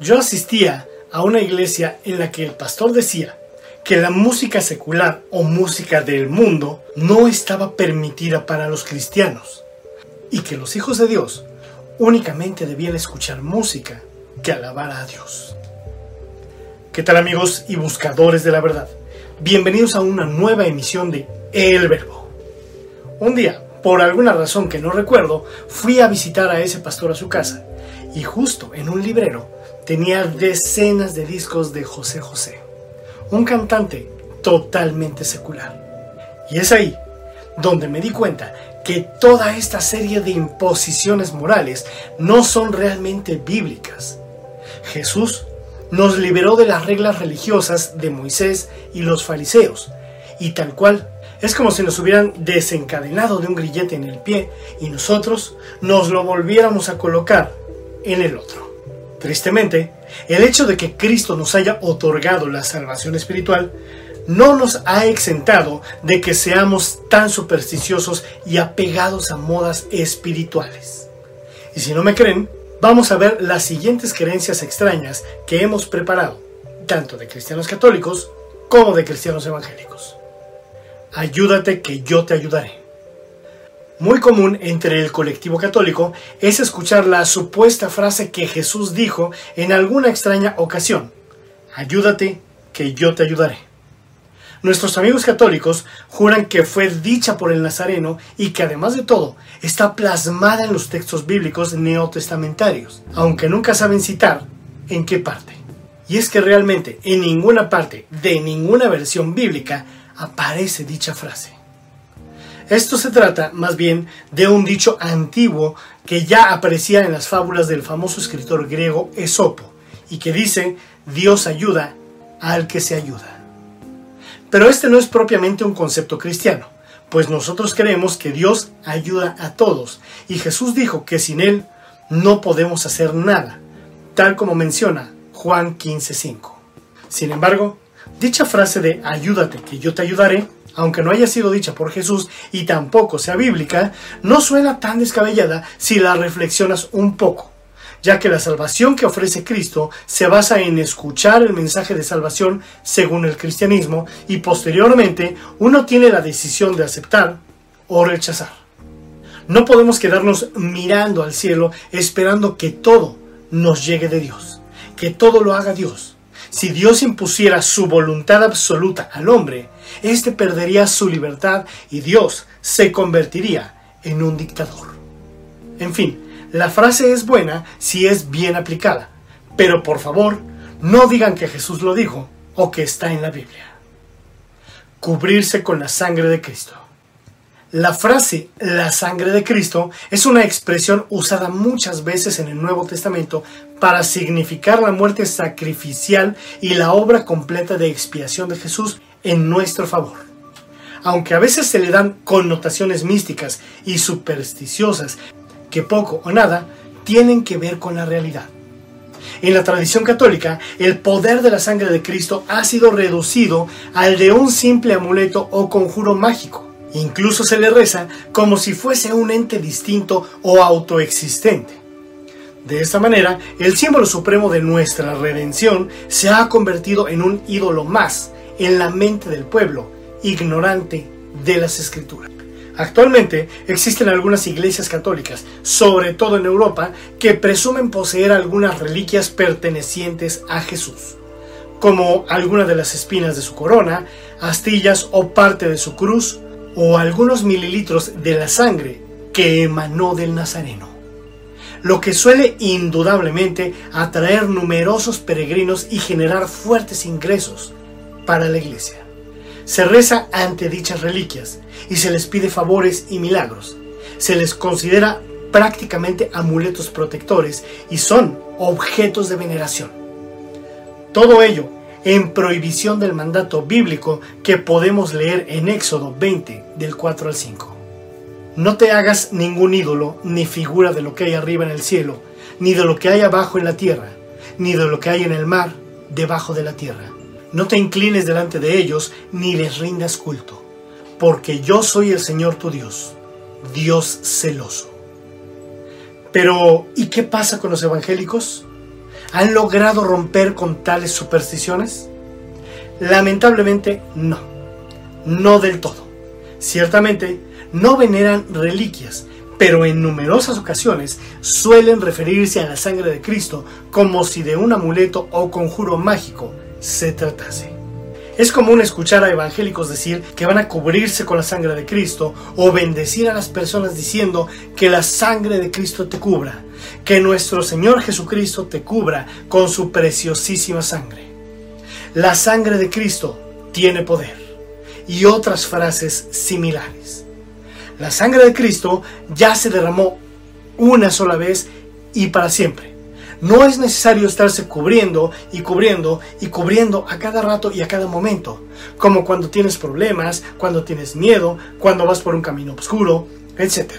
Yo asistía a una iglesia en la que el pastor decía que la música secular o música del mundo no estaba permitida para los cristianos y que los hijos de Dios únicamente debían escuchar música que alabara a Dios. ¿Qué tal amigos y buscadores de la verdad? Bienvenidos a una nueva emisión de El Verbo. Un día, por alguna razón que no recuerdo, fui a visitar a ese pastor a su casa y justo en un librero tenía decenas de discos de José José, un cantante totalmente secular. Y es ahí donde me di cuenta que toda esta serie de imposiciones morales no son realmente bíblicas. Jesús nos liberó de las reglas religiosas de Moisés y los fariseos, y tal cual es como si nos hubieran desencadenado de un grillete en el pie y nosotros nos lo volviéramos a colocar en el otro. Tristemente, el hecho de que Cristo nos haya otorgado la salvación espiritual no nos ha exentado de que seamos tan supersticiosos y apegados a modas espirituales. Y si no me creen, vamos a ver las siguientes creencias extrañas que hemos preparado, tanto de cristianos católicos como de cristianos evangélicos. Ayúdate que yo te ayudaré. Muy común entre el colectivo católico es escuchar la supuesta frase que Jesús dijo en alguna extraña ocasión. Ayúdate que yo te ayudaré. Nuestros amigos católicos juran que fue dicha por el Nazareno y que además de todo está plasmada en los textos bíblicos neotestamentarios, aunque nunca saben citar en qué parte. Y es que realmente en ninguna parte de ninguna versión bíblica aparece dicha frase. Esto se trata más bien de un dicho antiguo que ya aparecía en las fábulas del famoso escritor griego Esopo y que dice Dios ayuda al que se ayuda. Pero este no es propiamente un concepto cristiano, pues nosotros creemos que Dios ayuda a todos y Jesús dijo que sin Él no podemos hacer nada, tal como menciona Juan 15:5. Sin embargo, Dicha frase de ayúdate que yo te ayudaré, aunque no haya sido dicha por Jesús y tampoco sea bíblica, no suena tan descabellada si la reflexionas un poco, ya que la salvación que ofrece Cristo se basa en escuchar el mensaje de salvación según el cristianismo y posteriormente uno tiene la decisión de aceptar o rechazar. No podemos quedarnos mirando al cielo esperando que todo nos llegue de Dios, que todo lo haga Dios. Si Dios impusiera su voluntad absoluta al hombre, éste perdería su libertad y Dios se convertiría en un dictador. En fin, la frase es buena si es bien aplicada, pero por favor, no digan que Jesús lo dijo o que está en la Biblia. Cubrirse con la sangre de Cristo. La frase la sangre de Cristo es una expresión usada muchas veces en el Nuevo Testamento para significar la muerte sacrificial y la obra completa de expiación de Jesús en nuestro favor. Aunque a veces se le dan connotaciones místicas y supersticiosas que poco o nada tienen que ver con la realidad. En la tradición católica, el poder de la sangre de Cristo ha sido reducido al de un simple amuleto o conjuro mágico Incluso se le reza como si fuese un ente distinto o autoexistente. De esta manera, el símbolo supremo de nuestra redención se ha convertido en un ídolo más en la mente del pueblo, ignorante de las escrituras. Actualmente existen algunas iglesias católicas, sobre todo en Europa, que presumen poseer algunas reliquias pertenecientes a Jesús, como algunas de las espinas de su corona, astillas o parte de su cruz, o algunos mililitros de la sangre que emanó del Nazareno, lo que suele indudablemente atraer numerosos peregrinos y generar fuertes ingresos para la iglesia. Se reza ante dichas reliquias y se les pide favores y milagros. Se les considera prácticamente amuletos protectores y son objetos de veneración. Todo ello en prohibición del mandato bíblico que podemos leer en Éxodo 20 del 4 al 5. No te hagas ningún ídolo ni figura de lo que hay arriba en el cielo, ni de lo que hay abajo en la tierra, ni de lo que hay en el mar debajo de la tierra. No te inclines delante de ellos ni les rindas culto, porque yo soy el Señor tu Dios, Dios celoso. Pero, ¿y qué pasa con los evangélicos? han logrado romper con tales supersticiones? Lamentablemente no, no del todo. Ciertamente no veneran reliquias, pero en numerosas ocasiones suelen referirse a la sangre de Cristo como si de un amuleto o conjuro mágico se tratase. Es común escuchar a evangélicos decir que van a cubrirse con la sangre de Cristo o bendecir a las personas diciendo que la sangre de Cristo te cubra, que nuestro Señor Jesucristo te cubra con su preciosísima sangre. La sangre de Cristo tiene poder y otras frases similares. La sangre de Cristo ya se derramó una sola vez y para siempre. No es necesario estarse cubriendo y cubriendo y cubriendo a cada rato y a cada momento, como cuando tienes problemas, cuando tienes miedo, cuando vas por un camino oscuro, etc.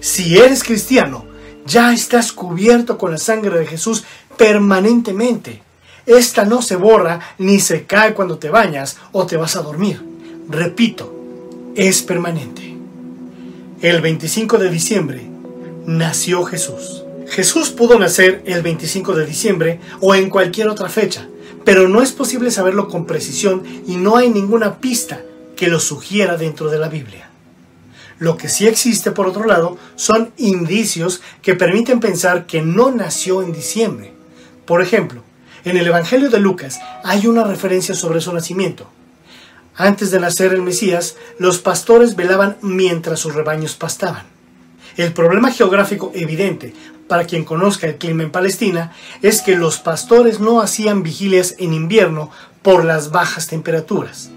Si eres cristiano, ya estás cubierto con la sangre de Jesús permanentemente. Esta no se borra ni se cae cuando te bañas o te vas a dormir. Repito, es permanente. El 25 de diciembre nació Jesús. Jesús pudo nacer el 25 de diciembre o en cualquier otra fecha, pero no es posible saberlo con precisión y no hay ninguna pista que lo sugiera dentro de la Biblia. Lo que sí existe, por otro lado, son indicios que permiten pensar que no nació en diciembre. Por ejemplo, en el Evangelio de Lucas hay una referencia sobre su nacimiento. Antes de nacer el Mesías, los pastores velaban mientras sus rebaños pastaban. El problema geográfico evidente para quien conozca el clima en Palestina es que los pastores no hacían vigilias en invierno por las bajas temperaturas.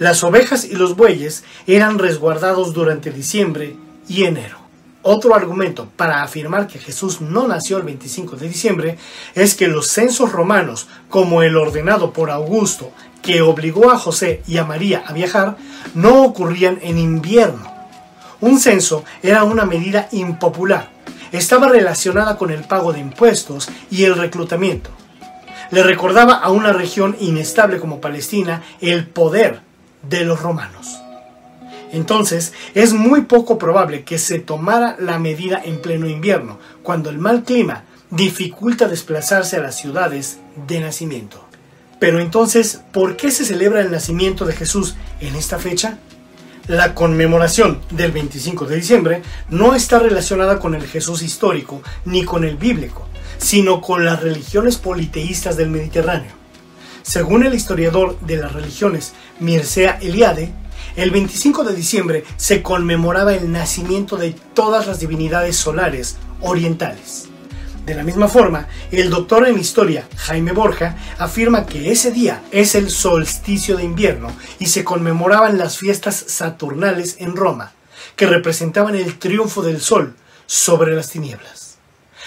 Las ovejas y los bueyes eran resguardados durante diciembre y enero. Otro argumento para afirmar que Jesús no nació el 25 de diciembre es que los censos romanos, como el ordenado por Augusto, que obligó a José y a María a viajar, no ocurrían en invierno un censo era una medida impopular. Estaba relacionada con el pago de impuestos y el reclutamiento. Le recordaba a una región inestable como Palestina el poder de los romanos. Entonces, es muy poco probable que se tomara la medida en pleno invierno, cuando el mal clima dificulta desplazarse a las ciudades de nacimiento. Pero entonces, ¿por qué se celebra el nacimiento de Jesús en esta fecha? La conmemoración del 25 de diciembre no está relacionada con el Jesús histórico ni con el bíblico, sino con las religiones politeístas del Mediterráneo. Según el historiador de las religiones Mircea Eliade, el 25 de diciembre se conmemoraba el nacimiento de todas las divinidades solares orientales. De la misma forma, el doctor en historia Jaime Borja afirma que ese día es el solsticio de invierno y se conmemoraban las fiestas saturnales en Roma, que representaban el triunfo del sol sobre las tinieblas.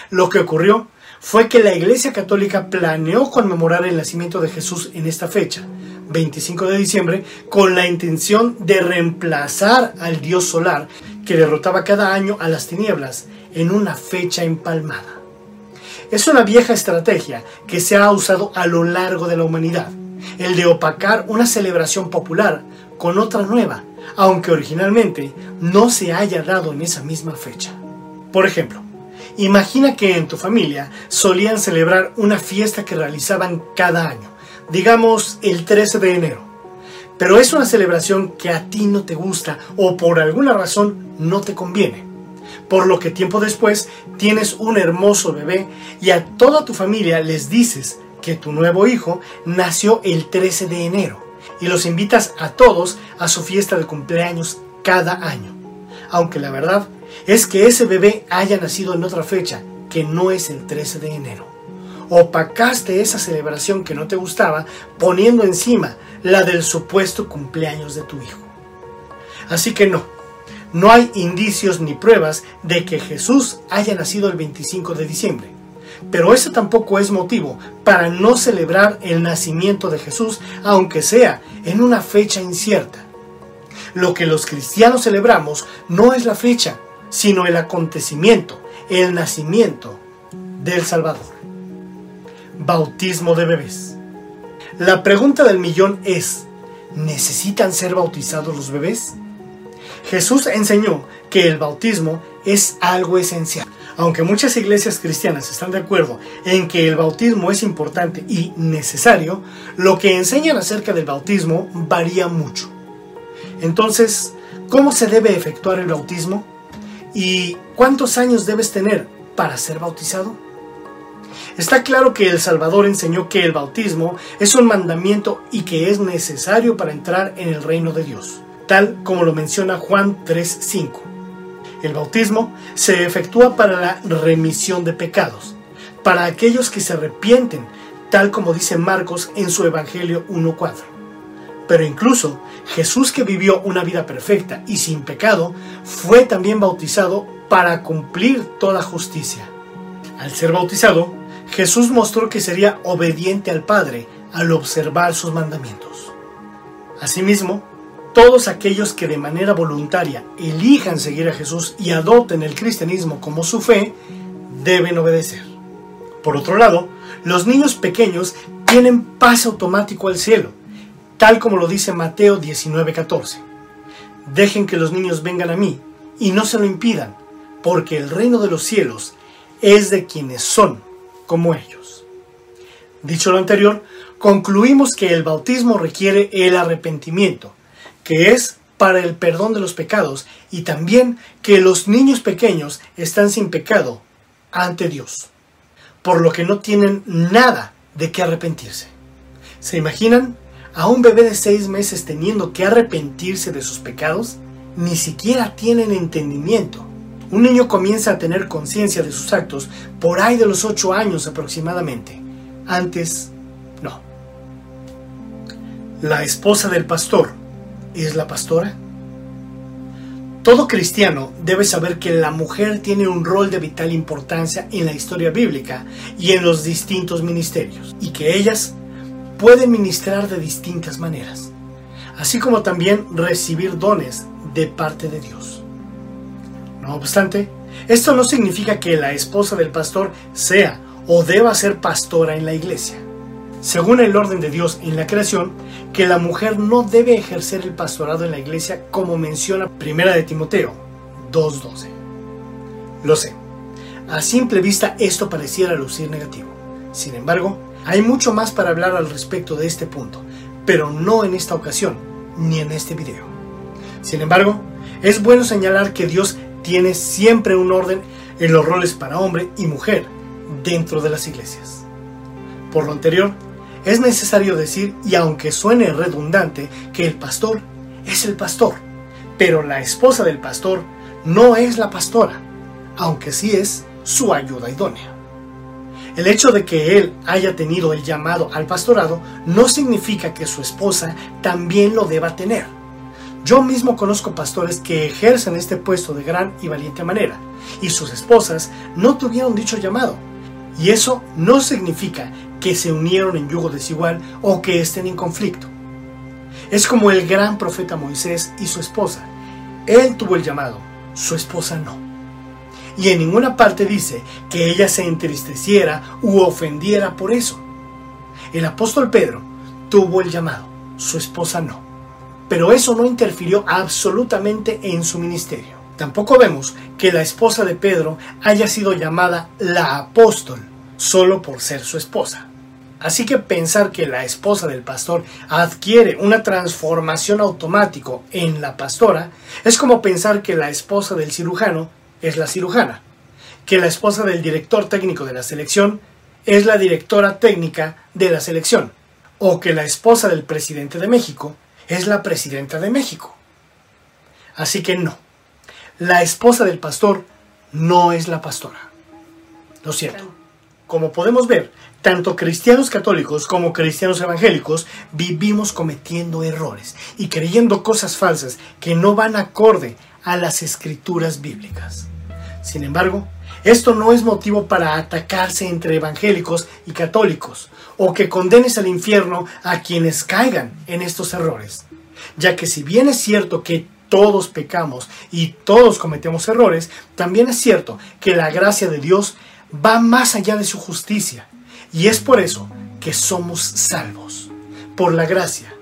Lo que ocurrió fue que la Iglesia Católica planeó conmemorar el nacimiento de Jesús en esta fecha, 25 de diciembre, con la intención de reemplazar al dios solar que derrotaba cada año a las tinieblas en una fecha empalmada. Es una vieja estrategia que se ha usado a lo largo de la humanidad, el de opacar una celebración popular con otra nueva, aunque originalmente no se haya dado en esa misma fecha. Por ejemplo, imagina que en tu familia solían celebrar una fiesta que realizaban cada año, digamos el 13 de enero. Pero es una celebración que a ti no te gusta o por alguna razón no te conviene por lo que tiempo después tienes un hermoso bebé y a toda tu familia les dices que tu nuevo hijo nació el 13 de enero y los invitas a todos a su fiesta de cumpleaños cada año. Aunque la verdad es que ese bebé haya nacido en otra fecha que no es el 13 de enero. Opacaste esa celebración que no te gustaba poniendo encima la del supuesto cumpleaños de tu hijo. Así que no, no hay indicios ni pruebas de que Jesús haya nacido el 25 de diciembre. Pero ese tampoco es motivo para no celebrar el nacimiento de Jesús, aunque sea en una fecha incierta. Lo que los cristianos celebramos no es la fecha, sino el acontecimiento, el nacimiento del Salvador. Bautismo de bebés. La pregunta del millón es, ¿necesitan ser bautizados los bebés? Jesús enseñó que el bautismo es algo esencial. Aunque muchas iglesias cristianas están de acuerdo en que el bautismo es importante y necesario, lo que enseñan acerca del bautismo varía mucho. Entonces, ¿cómo se debe efectuar el bautismo? ¿Y cuántos años debes tener para ser bautizado? Está claro que el Salvador enseñó que el bautismo es un mandamiento y que es necesario para entrar en el reino de Dios, tal como lo menciona Juan 3.5. El bautismo se efectúa para la remisión de pecados, para aquellos que se arrepienten, tal como dice Marcos en su Evangelio 1.4. Pero incluso Jesús que vivió una vida perfecta y sin pecado, fue también bautizado para cumplir toda justicia. Al ser bautizado, Jesús mostró que sería obediente al Padre al observar sus mandamientos. Asimismo, todos aquellos que de manera voluntaria elijan seguir a Jesús y adopten el cristianismo como su fe, deben obedecer. Por otro lado, los niños pequeños tienen pase automático al cielo, tal como lo dice Mateo 19:14. Dejen que los niños vengan a mí y no se lo impidan, porque el reino de los cielos es de quienes son como ellos. Dicho lo anterior, concluimos que el bautismo requiere el arrepentimiento, que es para el perdón de los pecados y también que los niños pequeños están sin pecado ante Dios, por lo que no tienen nada de qué arrepentirse. ¿Se imaginan a un bebé de seis meses teniendo que arrepentirse de sus pecados? Ni siquiera tienen entendimiento. Un niño comienza a tener conciencia de sus actos por ahí de los ocho años aproximadamente. Antes, no. La esposa del pastor es la pastora? Todo cristiano debe saber que la mujer tiene un rol de vital importancia en la historia bíblica y en los distintos ministerios, y que ellas pueden ministrar de distintas maneras, así como también recibir dones de parte de Dios. No obstante, esto no significa que la esposa del pastor sea o deba ser pastora en la iglesia según el orden de Dios en la creación, que la mujer no debe ejercer el pastorado en la iglesia como menciona Primera de Timoteo 2.12. Lo sé, a simple vista esto pareciera lucir negativo. Sin embargo, hay mucho más para hablar al respecto de este punto, pero no en esta ocasión, ni en este video. Sin embargo, es bueno señalar que Dios tiene siempre un orden en los roles para hombre y mujer dentro de las iglesias. Por lo anterior, es necesario decir, y aunque suene redundante, que el pastor es el pastor, pero la esposa del pastor no es la pastora, aunque sí es su ayuda idónea. El hecho de que él haya tenido el llamado al pastorado no significa que su esposa también lo deba tener. Yo mismo conozco pastores que ejercen este puesto de gran y valiente manera, y sus esposas no tuvieron dicho llamado. Y eso no significa que se unieron en yugo desigual o que estén en conflicto. Es como el gran profeta Moisés y su esposa. Él tuvo el llamado, su esposa no. Y en ninguna parte dice que ella se entristeciera u ofendiera por eso. El apóstol Pedro tuvo el llamado, su esposa no. Pero eso no interfirió absolutamente en su ministerio. Tampoco vemos que la esposa de Pedro haya sido llamada la apóstol solo por ser su esposa. Así que pensar que la esposa del pastor adquiere una transformación automático en la pastora es como pensar que la esposa del cirujano es la cirujana, que la esposa del director técnico de la selección es la directora técnica de la selección, o que la esposa del presidente de México es la presidenta de México. Así que no, la esposa del pastor no es la pastora. Lo cierto. Como podemos ver, tanto cristianos católicos como cristianos evangélicos vivimos cometiendo errores y creyendo cosas falsas que no van acorde a las escrituras bíblicas. Sin embargo, esto no es motivo para atacarse entre evangélicos y católicos o que condenes al infierno a quienes caigan en estos errores, ya que si bien es cierto que todos pecamos y todos cometemos errores, también es cierto que la gracia de Dios va más allá de su justicia. Y es por eso que somos salvos, por la gracia,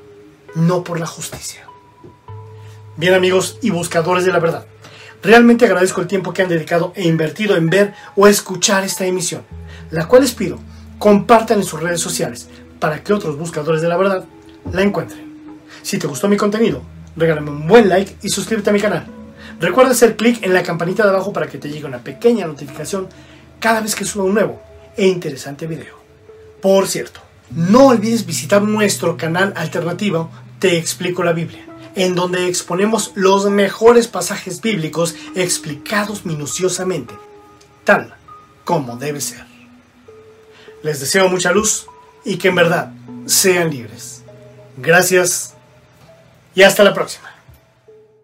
no por la justicia. Bien amigos y buscadores de la verdad, Realmente agradezco el tiempo que han dedicado e invertido en ver o escuchar esta emisión, la cual les pido compartan en sus redes sociales para que otros buscadores de la verdad la encuentren. Si te gustó mi contenido, regálame un buen like y suscríbete a mi canal. Recuerda hacer clic en la campanita de abajo para que te llegue una pequeña notificación cada vez que suba un nuevo e interesante video. Por cierto, no olvides visitar nuestro canal alternativo Te explico la Biblia, en donde exponemos los mejores pasajes bíblicos explicados minuciosamente, tal como debe ser. Les deseo mucha luz y que en verdad sean libres. Gracias y hasta la próxima.